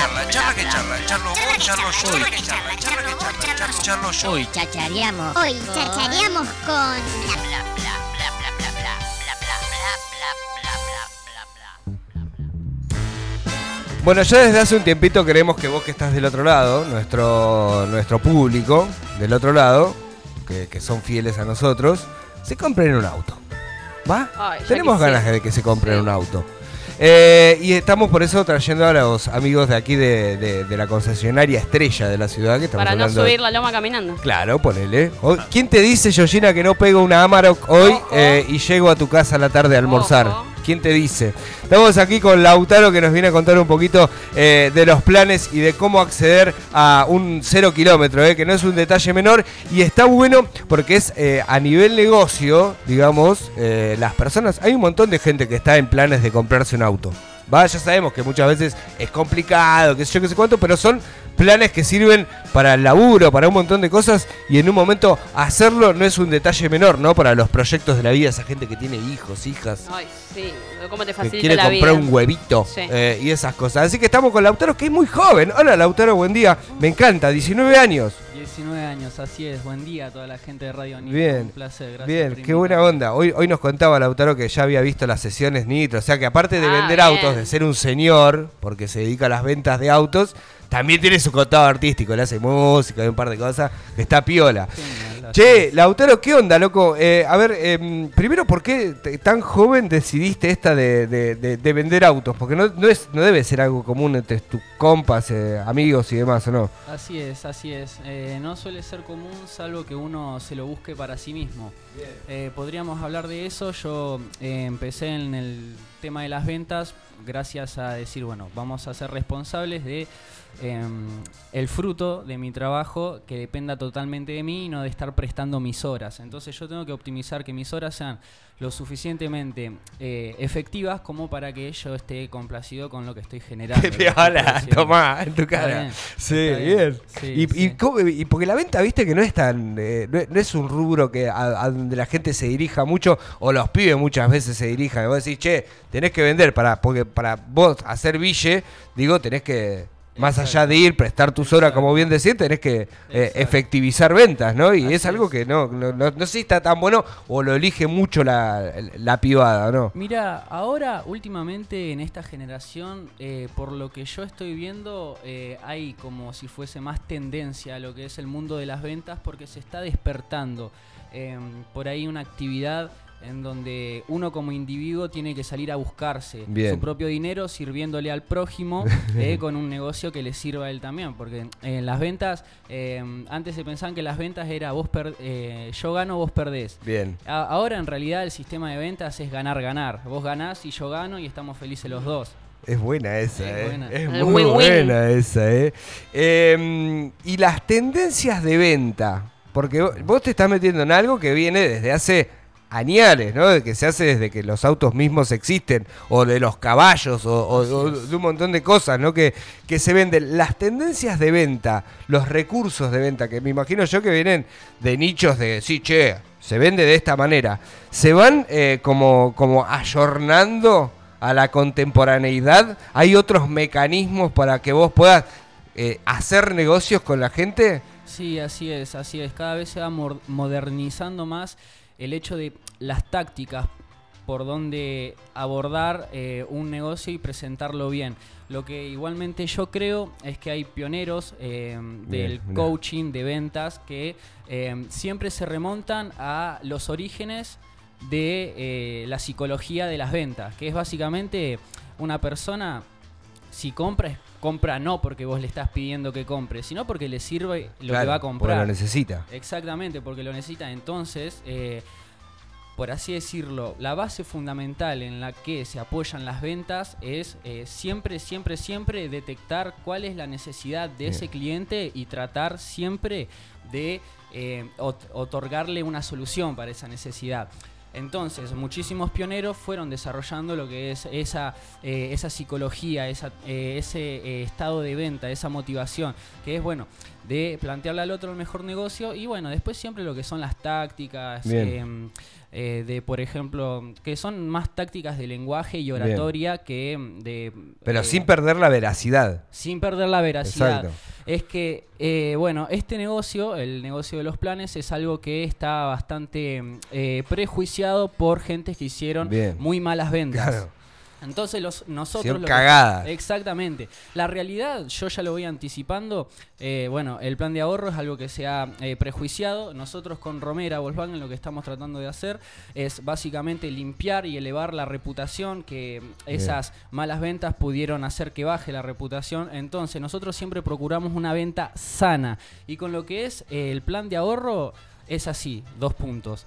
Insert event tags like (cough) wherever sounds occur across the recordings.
charla, charla que charla, charlo vos, charlo yo, charla que charla, charla que charla, charlo, charlo yo. Hoy chachareamos. Hoy chachareamos con... Bueno, ya desde hace un tiempito queremos que vos que estás del otro lado, nuestro, nuestro público del otro lado, que, que son fieles a nosotros, se compren un auto. ¿Va? Ay, Tenemos ganas de que se compren Sí. un auto. Eh, y estamos por eso trayendo a los amigos de aquí de, de- de la concesionaria estrella de la ciudad que estamos Para no hablando. subir la loma caminando. Claro, ponele. Hoy- ¿Quién te dice, Georgina, que no pego una Amarok hoy eh, y llego a tu casa a la tarde a almorzar? Ojo. ¿Quién te dice? Estamos aquí con Lautaro que nos viene a contar un poquito eh, de los planes y de cómo acceder a un cero kilómetro, eh, que no es un detalle menor y está bueno porque es eh, a nivel negocio, digamos, las personas, hay un montón de gente que está en planes de comprarse un auto. Va, ya sabemos que muchas veces es complicado, que sé yo, que sé cuánto, pero son planes que sirven para el laburo, para un montón de cosas y en un momento hacerlo no es un detalle menor, ¿no? Para los proyectos de la vida, esa gente que tiene hijos, hijas, Ay, sí. ¿Cómo te que facilita quiere la comprar vida? un huevito Sí. eh, y esas cosas. Así que estamos con Lautaro, que es muy joven. Hola Lautaro, buen día. Me encanta, 19 años. 19 años, así es. Buen día a toda la gente de Radio Nitro. Bien, Un placer, gracias. Bien, qué buena onda. Hoy, hoy nos contaba Lautaro que ya había visto las sesiones Nitro. O sea que aparte de Ah, vender bien. autos, de ser un señor, porque se dedica a las ventas de autos, también tiene su costado artístico. Le hace música y un par de cosas está piola. Genial, así Che. Lautaro, ¿qué onda, loco? Eh, a ver, em, primero, ¿por qué tan joven decidiste esta de, de- de- de vender autos? Porque no, no, es, no debe ser algo común entre tus compas, eh, amigos y demás, ¿o no? Así es, así es. Eh, no suele ser común salvo que uno se lo busque para sí mismo. Eh, podríamos hablar de eso. Yo empecé en el tema de las ventas gracias a decir, bueno, vamos a ser responsables de em, el fruto de mi trabajo que dependa totalmente de mí y no de estar prestando mis horas. Entonces yo tengo que optimizar que mis horas sean lo suficientemente eh, efectivas como para que yo esté complacido con lo que estoy generando. (laughs) Produciendo. Tomá, en tu cara. bien, Sí, bien. Sí, y, y sí. cómo- y porque la venta, viste que no es tan. eh, no, no es un rubro que a, a donde la gente se dirija mucho, o los pibes muchas veces se dirijan. Y vos decís, che, tenés que vender para. Porque para vos hacer bille, digo, tenés que. Más allá de ir, prestar tus horas, como bien decir, tenés que eh, efectivizar ventas, ¿no? Y Así es algo que no, no, no, no sé si está tan bueno o lo elige mucho la, la pibada, ¿no? Mira, ahora últimamente en esta generación, eh, por lo que yo estoy viendo, eh, hay como si fuese más tendencia a lo que es el mundo de las ventas porque se está despertando eh, por ahí una actividad en donde uno como individuo tiene que salir a buscarse Bien. su propio dinero sirviéndole al prójimo (laughs) eh, con un negocio que le sirva a él también. Porque en las ventas, eh, antes se pensaban que las ventas era vos per- eh, yo gano, vos perdés. Bien. A- Ahora en realidad el sistema de ventas es ganar, ganar. Vos ganás y yo gano y estamos felices los dos. Es buena esa, Es eh. buena. Es muy buena esa, eh. Em, y las tendencias de venta. Porque vo- vos te estás metiendo en algo que viene desde hace añales, ¿no? Que se hace desde que los autos mismos existen, o de los caballos, o, de un montón de cosas, ¿no? Que, que se venden. Las tendencias de venta, los recursos de venta, que me imagino yo que vienen de nichos de, sí, che, se vende de esta manera, se van eh, como, como ayornando a la contemporaneidad. ¿Hay otros mecanismos para que vos puedas eh, hacer negocios con la gente? Sí, así es, así es. Cada vez se va modernizando más el hecho de las tácticas por donde abordar eh, un negocio y presentarlo bien. Lo que igualmente yo creo es que hay pioneros eh, del Bien, coaching, de ventas, que eh, siempre se remontan a los orígenes de la psicología de las ventas, que es básicamente una persona, si compra, compra no porque vos le estás pidiendo que compre, sino porque le sirve lo Claro, que va a porque comprar. lo necesita. Exactamente, porque lo necesita. Entonces, eh, por así decirlo, la base fundamental en la que se apoyan las ventas es eh, siempre, siempre, siempre detectar cuál es la necesidad de Bien. ese cliente y tratar siempre de eh, ot- otorgarle una solución para esa necesidad. Entonces, muchísimos pioneros fueron desarrollando lo que es esa, eh, esa psicología, esa, eh, ese eh, estado de venta, esa motivación, que es bueno, de plantearle al otro el mejor negocio y bueno, después siempre lo que son las tácticas, eh, de, por ejemplo, que son más tácticas de lenguaje y oratoria que de... Pero eh, sin perder la veracidad. sin perder la veracidad. Exacto. Es que, eh, bueno, este negocio, el negocio de los planes, es algo que está bastante eh, prejuiciado por gente que hicieron Bien. muy malas ventas. Claro. Entonces los, nosotros... Hicieron lo que- cagada. Exactamente. La realidad, yo ya lo voy anticipando, eh, bueno, el plan de ahorro es algo que se ha eh, prejuiciado. Nosotros con Romera Volkswagen lo que estamos tratando de hacer es básicamente limpiar y elevar la reputación que esas malas ventas pudieron hacer que baje la reputación. Entonces nosotros siempre procuramos una venta sana. Y con lo que es eh, el plan de ahorro es así, dos puntos.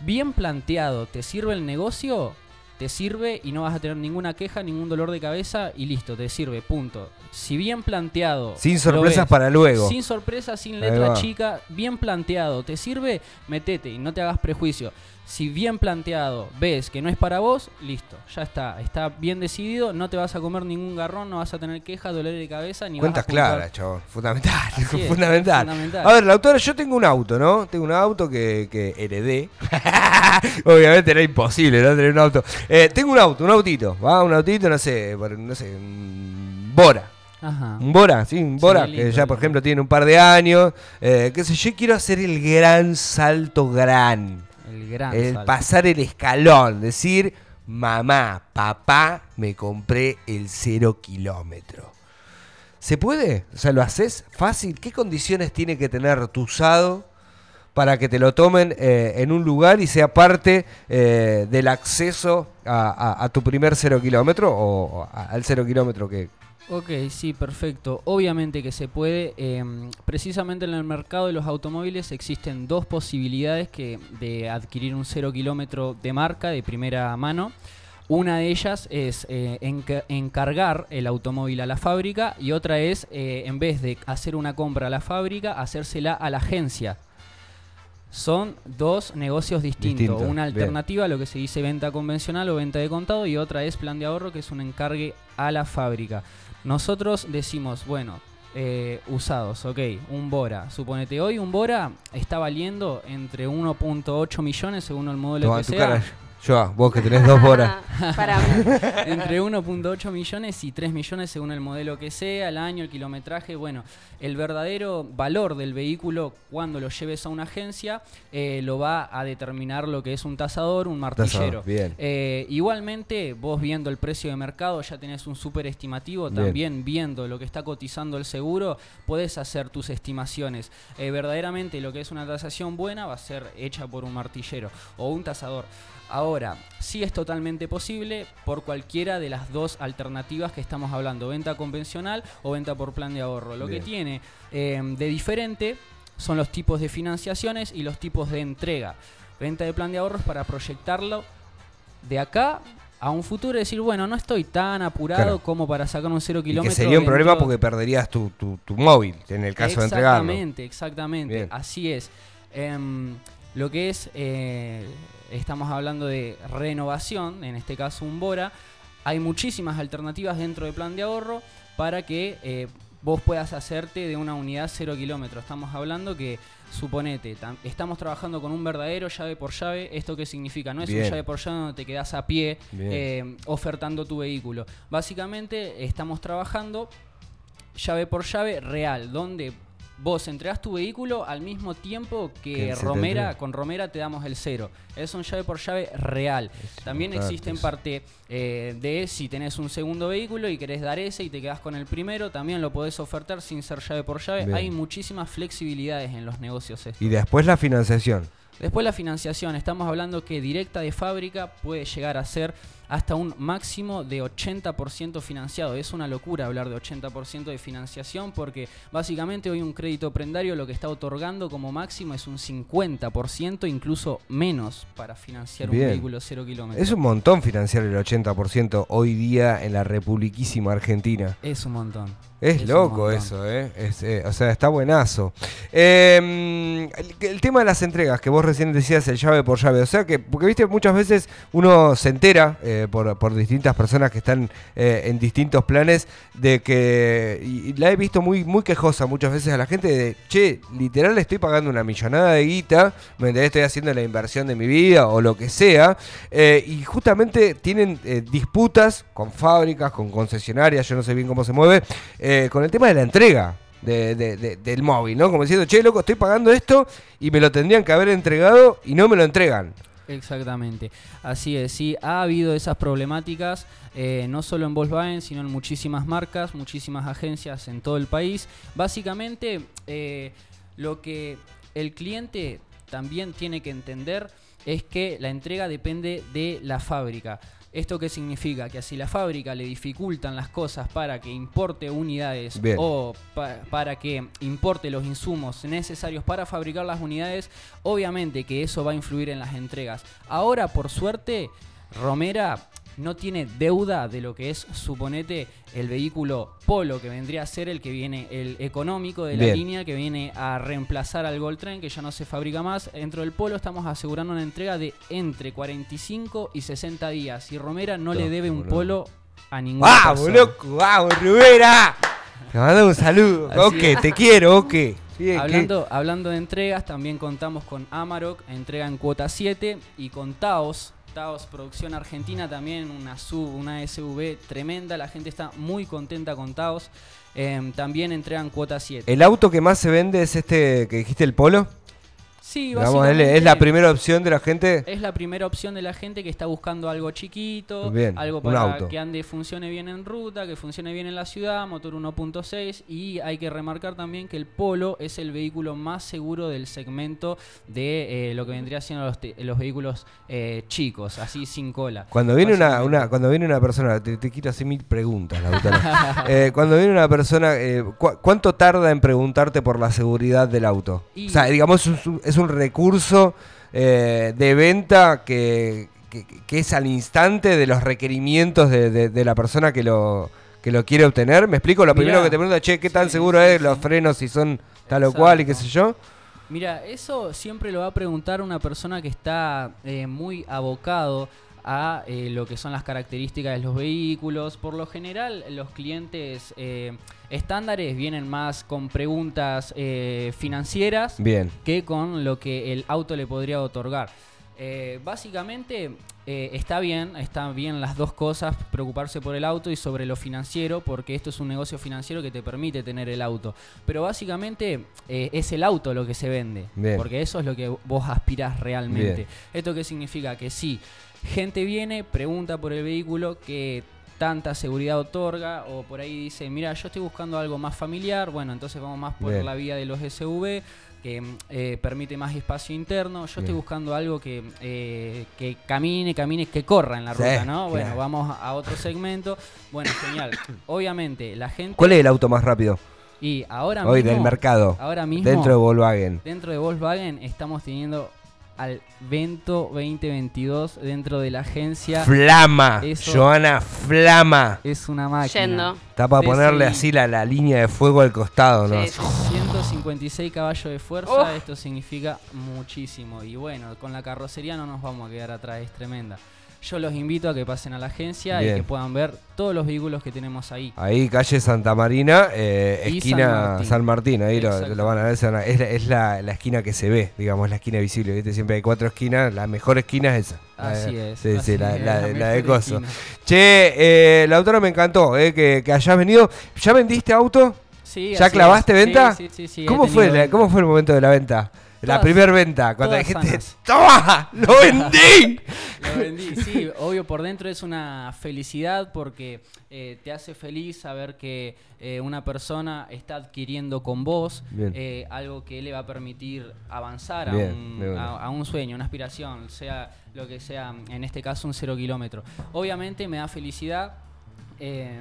Bien planteado, ¿te sirve el negocio? Te sirve y no vas a tener ninguna queja, ningún dolor de cabeza y listo, te sirve, punto. Si bien planteado... Sin sorpresas ves, para luego. Sin sorpresas, sin letra chica, bien planteado, te sirve, metete y no te hagas prejuicio. Si bien planteado ves que no es para vos, listo, ya está, está bien decidido, no te vas a comer ningún garrón, no vas a tener queja, dolor de cabeza, ni Cuentas vas a juntar- claras, chabón. Fundamental. (laughs) Es, fundamental. fundamental. A ver, la autora, yo tengo un auto, ¿no? Tengo un auto que, que heredé. (laughs) Obviamente era imposible, ¿no? Tener un auto. Eh, tengo un auto, un autito. ¿va? Un autito, no sé, no sé, un Bora. Ajá. Un Bora, sí, un Bora, Sí, que ya por ejemplo tiene un par de años. Eh, qué sé yo, quiero hacer el gran salto gran. El gran el salto. pasar el escalón, decir, mamá, papá, me compré el cero kilómetro. ¿Se puede? O sea, ¿lo haces fácil? ¿Qué condiciones tiene que tener tu usado para que te lo tomen eh, en un lugar y sea parte eh, del acceso a, tu primer cero kilómetro o al cero kilómetro que... Ok, sí, perfecto. Obviamente que se puede. em, precisamente en el mercado de los automóviles existen dos posibilidades que, de adquirir un cero kilómetro de marca de primera mano. Una de ellas es eh, enca- encargar el automóvil a la fábrica y otra es, en vez de hacer una compra a la fábrica, hacérsela a la agencia. Son dos negocios distintos. Distinto, Una bien. alternativa a lo que se dice venta convencional o venta de contado y otra es plan de ahorro, que es un encargue a la fábrica. Nosotros decimos, bueno, eh, usados, ok, un Bora. Suponete, hoy un Bora está valiendo entre 1.8 millones según el modelo Toma que tu sea. cara. Yo, vos que tenés dos horas. (laughs) (laughs) Para mí. entre 1.8 millones y 3 millones según el modelo que sea, el año, el kilometraje. Bueno, el verdadero valor del vehículo cuando lo lleves a una agencia eh, lo va a determinar lo que es un tasador, un martillero. Tasador, bien. Eh, igualmente, vos viendo el precio de mercado ya tenés un súper estimativo, Bien. también viendo lo que está cotizando el seguro, podés hacer tus estimaciones. Eh, verdaderamente lo que es una tasación buena va a ser hecha por un martillero o un tasador. Ahora, sí es totalmente posible por cualquiera de las dos alternativas que estamos hablando, venta convencional o venta por plan de ahorro. Lo Bien. que tiene eh, de diferente son los tipos de financiaciones y los tipos de entrega. Venta de plan de ahorros para proyectarlo de acá a un futuro y decir, bueno, no estoy tan apurado Claro. como para sacar un cero Y kilómetro. que sería un problema porque perderías tu, tu, tu móvil en el caso de entregarlo. Exactamente, exactamente. Así es. Em, lo que es, eh, estamos hablando de renovación, en este caso un Bora. Hay muchísimas alternativas dentro del plan de ahorro para que eh, vos puedas hacerte de una unidad cero kilómetros. Estamos hablando que, suponete, tam- estamos trabajando con un verdadero llave por llave. ¿Esto qué significa? No es Bien. un llave por llave donde te quedás a pie eh, ofertando tu vehículo. Básicamente estamos trabajando llave por llave real, donde vos entregás tu vehículo al mismo tiempo Que Romera, con Romera te damos el cero. Es un llave por llave real. También existe en parte eh, de si tenés un segundo vehículo y querés dar ese y te quedás con el primero, también lo podés ofertar sin ser llave por llave. Bien. Hay muchísimas flexibilidades en los negocios estos. Y después la financiación. Después la financiación, estamos hablando que directa de fábrica puede llegar a ser hasta un máximo de 80% financiado. Es una locura hablar de 80% de financiación porque básicamente hoy un crédito prendario lo que está otorgando como máximo es un 50%, incluso menos para financiar Bien. un vehículo cero kilómetros. Es un montón financiar el 80% hoy día en la republiquísima Argentina. Es un montón. Es, loco eso, ¿eh? Es, eh, O sea, está buenazo. Eh, el, el tema de las entregas que vos recién decías, el llave por llave. O sea que, porque viste, muchas veces uno se entera eh, por, por distintas personas que están eh, en distintos planes, de que, y, la he visto muy, muy quejosa muchas veces a la gente de, che, literal estoy pagando una millonada de guita, ¿me? Estoy haciendo la inversión de mi vida o lo que sea, eh, y justamente tienen eh, disputas con fábricas, con concesionarias, yo no sé bien cómo se mueve, con el tema de la entrega. de- de- del móvil, ¿no? Como diciendo, che, loco, estoy pagando esto y me lo tendrían que haber entregado y no me lo entregan. Exactamente, así es, sí, ha habido esas problemáticas, eh, no solo en Volkswagen, sino en muchísimas marcas, muchísimas agencias en todo el país. Básicamente, eh, lo que el cliente también tiene que entender es que la entrega depende de la fábrica. ¿Esto qué significa? Que si la fábrica le dificultan las cosas para que importe unidades Bien. o pa- para que importe los insumos necesarios para fabricar las unidades, obviamente que eso va a influir en las entregas. Ahora, por suerte, Romera no tiene deuda de lo que es, suponete, el vehículo Polo, que vendría a ser el que viene, el económico de la Bien. línea, que viene a reemplazar al Gold Train, que ya no se fabrica más. Dentro del Polo estamos asegurando una entrega de entre 45 y 60 días. Y Romera no le debe un. Polo a ninguna ¡Vamos, persona. loco! ¡Vamos, Rivera! Te mando un saludo. Así ok, es. te quiero, ok. Hablando, hablando de entregas, también contamos con Amarok, entrega en cuota 7, y con Taos, Taos Producción Argentina, también una sub, una SUV tremenda, la gente está muy contenta con Taos, em, también entregan cuota 7. ¿El auto que más se vende es este que dijiste, el Polo? Sí, Digamos, es, la primera opción de la gente. es la primera opción de la gente que está buscando algo chiquito, Bien, algo un para auto. que ande, funcione bien en ruta, que funcione bien en la ciudad, motor 1.6 y hay que remarcar también que el Polo es el vehículo más seguro del segmento de eh, lo que vendría siendo los, los vehículos eh, chicos, así sin cola. Cuando viene una, una- cuando viene una persona, te, te quiero hacer mil preguntas, Lautaro. (laughs) Eh, cuando viene una persona, eh, ¿cu- ¿cuánto tarda en preguntarte por la seguridad del auto? Y- O sea, digamos, es un, es un recurso eh, de venta que, que- que es al instante de los requerimientos de, de- de la persona que lo, que lo quiere obtener. ¿Me explico? Lo Mirá. primero que te pregunta, che, ¿qué tan Sí, seguro sí, es sí. los frenos si son tal o cual y qué sé yo? Mira, eso siempre lo va a preguntar una persona que está eh, muy abocado a eh, lo que son las características de los vehículos. Por lo general, los clientes eh, estándares vienen más con preguntas eh, financieras Bien. que con lo que el auto le podría otorgar. Básicamente está bien, están bien las dos cosas, preocuparse por el auto y sobre lo financiero, porque esto es un negocio financiero que te permite tener el auto. Pero básicamente es el auto lo que se vende, Bien. porque eso es lo que vos aspirás realmente. Bien. ¿Esto qué significa? Que si gente viene, pregunta por el vehículo que tanta seguridad otorga o por ahí dice, mira, yo estoy buscando algo más familiar, bueno, entonces vamos más por Bien. la vía de los SUV que eh, permite más espacio interno. Yo estoy buscando algo que, eh, que camine, camine, que corra en la Sí, ruta, ¿no? Bueno, claro. vamos a otro segmento. Bueno, genial. (coughs) Obviamente, la gente... ¿Cuál es el auto más rápido Y ahora hoy mismo... del mercado? Ahora mismo... Dentro de Volkswagen. Dentro de Volkswagen estamos teniendo al Vento 2022 dentro de la agencia. Flama, Eso- Joana Flama. Es una máquina. Yendo. Está para Sí, ponerle sí. así la, la línea de fuego al costado, ¿no? Sí, sí. 156 caballos de fuerza, Oh. esto significa muchísimo. Y bueno, con la carrocería no nos vamos a quedar atrás, es tremenda. Yo los invito a que pasen a la agencia Bien. y que puedan ver todos los vehículos que tenemos ahí. Ahí, calle Santa Marina, eh, esquina San San Martín. Ahí lo, van a ver. es la, es la- la esquina que se ve, digamos, la esquina visible. ¿viste? Siempre hay cuatro esquinas, la mejor esquina es esa. La Así de- es. Sí, así sí, la, es, la- la de coso. esquina. Che, eh, Lautaro, me encantó eh, que, que hayas venido. ¿Ya vendiste auto? Sí, ¿Ya clavaste es. venta? Sí, sí, sí, ¿Cómo, fue la-. ¿Cómo fue el momento de la venta? La primera venta, cuando dijiste. ¡Toma! ¡Lo vendí! (laughs) Lo (laughs) vendí, sí, obvio por dentro es una felicidad porque eh, te hace feliz saber que eh, una persona está adquiriendo con vos eh, algo que le va a permitir avanzar a, un, a- a un sueño, una aspiración, sea lo que sea, en este caso un cero kilómetro. Obviamente me da felicidad. eh,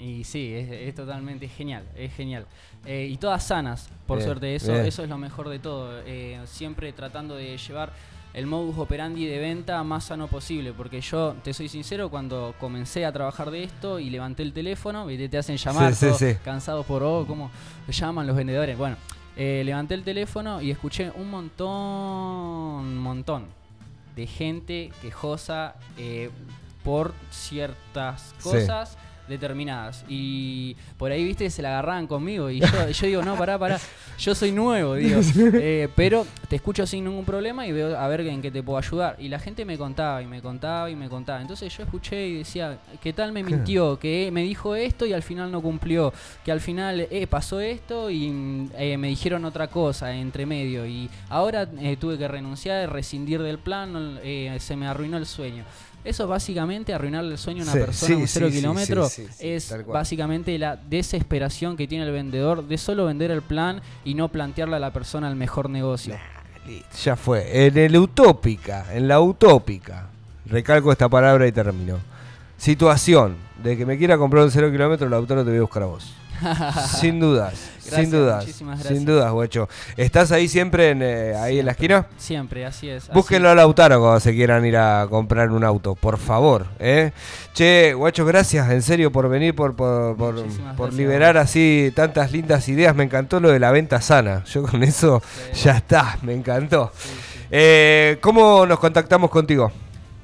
y sí, es, es totalmente genial, es genial. Y todas sanas, por Bien, suerte, eso, bien. eso es lo mejor de todo. Siempre tratando de llevar el modus operandi de venta más sano posible. Porque yo, te soy sincero, cuando comencé a trabajar de esto y levanté el teléfono, ¿viste? te hacen llamar, Sí, sí, todos sí. cansados por, oh, ¿cómo llaman los vendedores? Bueno, eh, levanté el teléfono y escuché un montón, un montón de gente quejosa. eh, por ciertas cosas determinadas. Y por ahí, viste, se la agarraban conmigo. Y yo, yo digo, no, pará, pará. Yo soy nuevo, digo. Eh, pero te escucho sin ningún problema y veo a ver en qué te puedo ayudar. Y la gente me contaba y me contaba y me contaba. Entonces yo escuché y decía, ¿qué tal me mintió? Que me dijo esto y al final no cumplió. Que al final eh, pasó esto y eh, me dijeron otra cosa entre medio. Y ahora eh, tuve que renunciar, rescindir del plan, eh, se me arruinó el sueño. Eso básicamente, arruinarle el sueño a una Sí, persona sí, un cero sí, kilómetro, es básicamente la desesperación que tiene el vendedor de solo vender el plan y no plantearle a la persona el mejor negocio. Ya fue. En el utópica, en la utópica, recalco esta palabra y termino. Situación de que me quiera comprar un cero kilómetro, el autor te voy a buscar a vos. (laughs) sin dudas, sin Gracias, dudas, muchísimas sin gracias. dudas, guacho. ¿Estás ahí siempre en, eh, ahí en la esquina? Siempre, así es. así- Búsquenlo a Lautaro cuando se quieran ir a comprar un auto, por favor. ¿eh? Che, guacho, gracias en serio por venir, por, por, gracias. liberar así tantas lindas ideas. Me encantó lo de la venta sana. Yo con eso Sí. ya está, me encantó. Sí, sí. Eh, ¿Cómo nos contactamos contigo?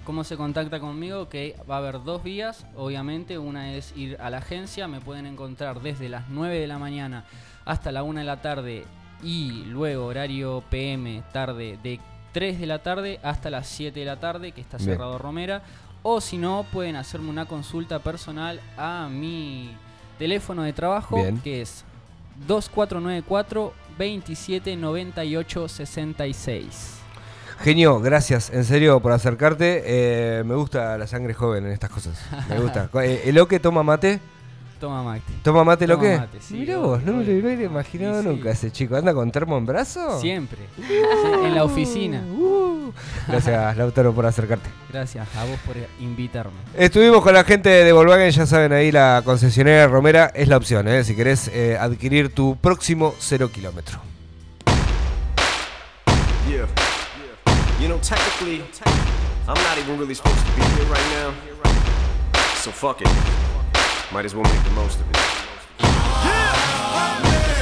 ¿Cómo se contacta conmigo? Que va a haber dos vías, obviamente. Una es ir a la agencia, me pueden encontrar desde las 9 de la mañana hasta la 1 de la tarde y luego horario PM tarde de 3 de la tarde hasta las 7 de la tarde, que está Bien. cerrado Romera. O si no, pueden hacerme una consulta personal a mi teléfono de trabajo, Bien. que es 2494 2798 66. Genio, gracias en serio por acercarte. Eh, me gusta la sangre joven en estas cosas. Me gusta. (laughs) Eh, ¿El Oque toma mate? Toma, Mate. ¿Toma mate Oque? mate, sí, Mirá vos, no me lo hubiera imaginado sí. nunca ese chico. ¿Anda con termo en brazo? Siempre. En la oficina. Uh. Gracias, Lautaro, por acercarte. Gracias a vos por invitarme. Estuvimos con la gente de Volkswagen, ya saben, ahí la concesionaria Romera es la opción, ¿eh? si querés eh, adquirir tu próximo cero kilómetro. You know, technically, I'm not even really supposed to be here right now. So fuck it. Might as well make the most of it.